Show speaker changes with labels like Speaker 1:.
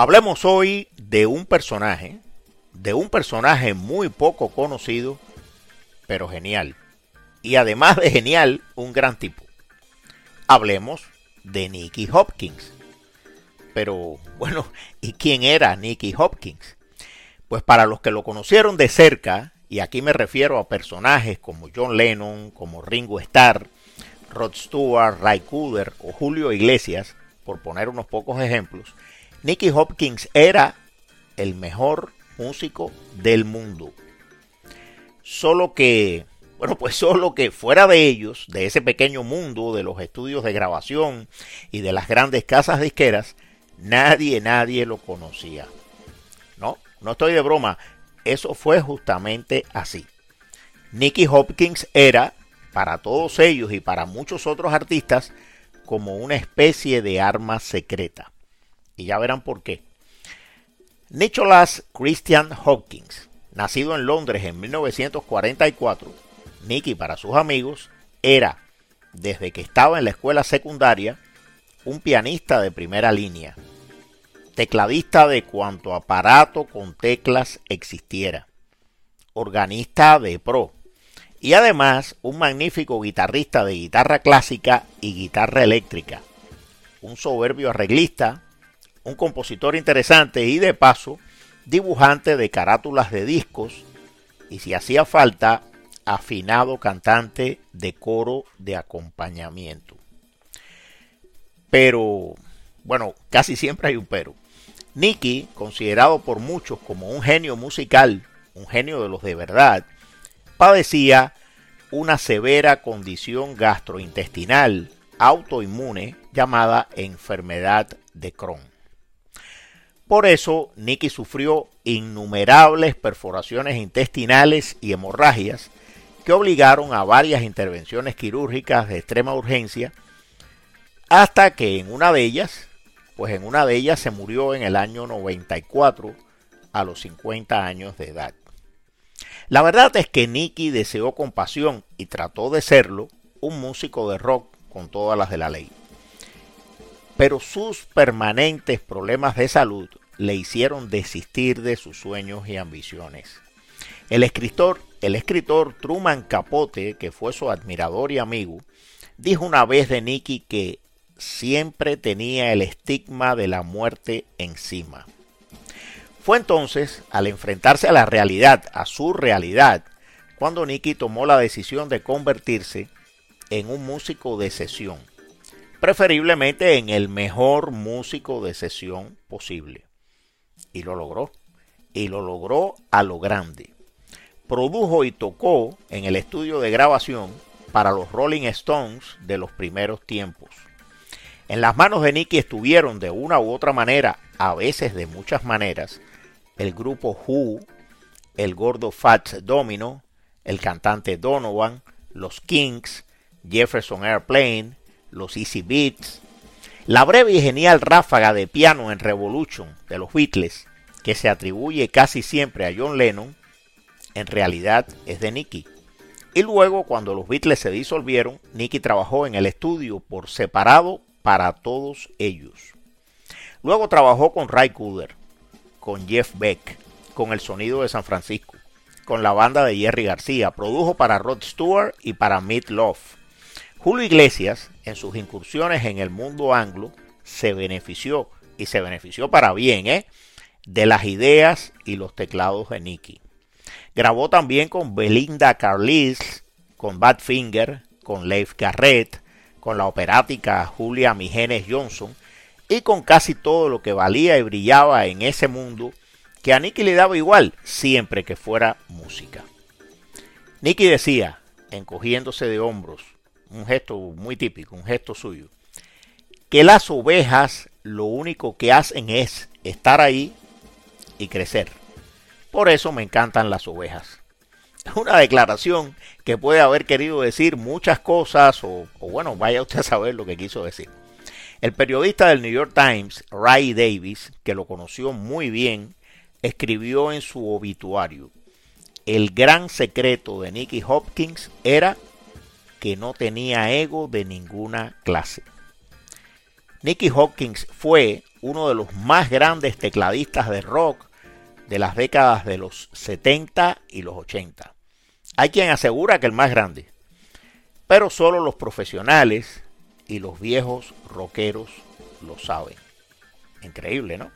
Speaker 1: Hablemos hoy de un personaje, de un personaje muy poco conocido, pero genial. Y además de genial, un gran tipo. Hablemos de Nicky Hopkins. Pero bueno, ¿y quién era Nicky Hopkins? Pues para los que lo conocieron de cerca, y aquí me refiero a personajes como John Lennon, como Ringo Starr, Rod Stewart, Ray Cooder o Julio Iglesias, por poner unos pocos ejemplos, Nicky Hopkins era el mejor músico del mundo. Solo que, bueno, pues solo que fuera de ellos, de ese pequeño mundo de los estudios de grabación y de las grandes casas disqueras, nadie, nadie lo conocía. No, no estoy de broma, eso fue justamente así. Nicky Hopkins era, para todos ellos y para muchos otros artistas, como una especie de arma secreta. Y ya verán por qué. Nicholas Christian Hopkins, nacido en Londres en 1944, Nicky para sus amigos era, desde que estaba en la escuela secundaria, un pianista de primera línea, tecladista de cuanto aparato con teclas existiera, organista de pro y además un magnífico guitarrista de guitarra clásica y guitarra eléctrica, un soberbio arreglista, un compositor interesante y de paso dibujante de carátulas de discos y si hacía falta, afinado cantante de coro de acompañamiento. Pero, bueno, casi siempre hay un pero. Nicky, considerado por muchos como un genio musical, un genio de los de verdad, padecía una severa condición gastrointestinal autoinmune llamada enfermedad de Crohn. Por eso, Nicky sufrió innumerables perforaciones intestinales y hemorragias que obligaron a varias intervenciones quirúrgicas de extrema urgencia, hasta que en una de ellas, pues en una de ellas se murió en el año 94 a los 50 años de edad. La verdad es que Nicky deseó con pasión y trató de serlo un músico de rock con todas las de la ley pero sus permanentes problemas de salud le hicieron desistir de sus sueños y ambiciones. El escritor, el escritor Truman Capote, que fue su admirador y amigo, dijo una vez de Nicky que siempre tenía el estigma de la muerte encima. Fue entonces, al enfrentarse a la realidad, a su realidad, cuando Nicky tomó la decisión de convertirse en un músico de sesión preferiblemente en el mejor músico de sesión posible. Y lo logró. Y lo logró a lo grande. Produjo y tocó en el estudio de grabación para los Rolling Stones de los primeros tiempos. En las manos de Nicky estuvieron de una u otra manera, a veces de muchas maneras, el grupo Who, el gordo Fats Domino, el cantante Donovan, los Kings, Jefferson Airplane, los Easy Beats, la breve y genial ráfaga de piano en Revolution de los Beatles, que se atribuye casi siempre a John Lennon, en realidad es de Nicky. Y luego, cuando los Beatles se disolvieron, Nicky trabajó en el estudio por separado para todos ellos. Luego trabajó con Ray Cooder, con Jeff Beck, con el sonido de San Francisco, con la banda de Jerry García, produjo para Rod Stewart y para Meat Love Julio Iglesias, en sus incursiones en el mundo anglo, se benefició, y se benefició para bien, ¿eh? de las ideas y los teclados de Nicky. Grabó también con Belinda Carlisle, con Badfinger, con Leif Garrett, con la operática Julia Migenes Johnson y con casi todo lo que valía y brillaba en ese mundo que a Nicky le daba igual siempre que fuera música. Nicky decía, encogiéndose de hombros, un gesto muy típico, un gesto suyo, que las ovejas lo único que hacen es estar ahí y crecer. Por eso me encantan las ovejas. Una declaración que puede haber querido decir muchas cosas o, o bueno, vaya usted a saber lo que quiso decir. El periodista del New York Times, Ray Davis, que lo conoció muy bien, escribió en su obituario, el gran secreto de Nicky Hopkins era que no tenía ego de ninguna clase. Nicky Hopkins fue uno de los más grandes tecladistas de rock de las décadas de los 70 y los 80. Hay quien asegura que el más grande, pero solo los profesionales y los viejos rockeros lo saben. Increíble, ¿no?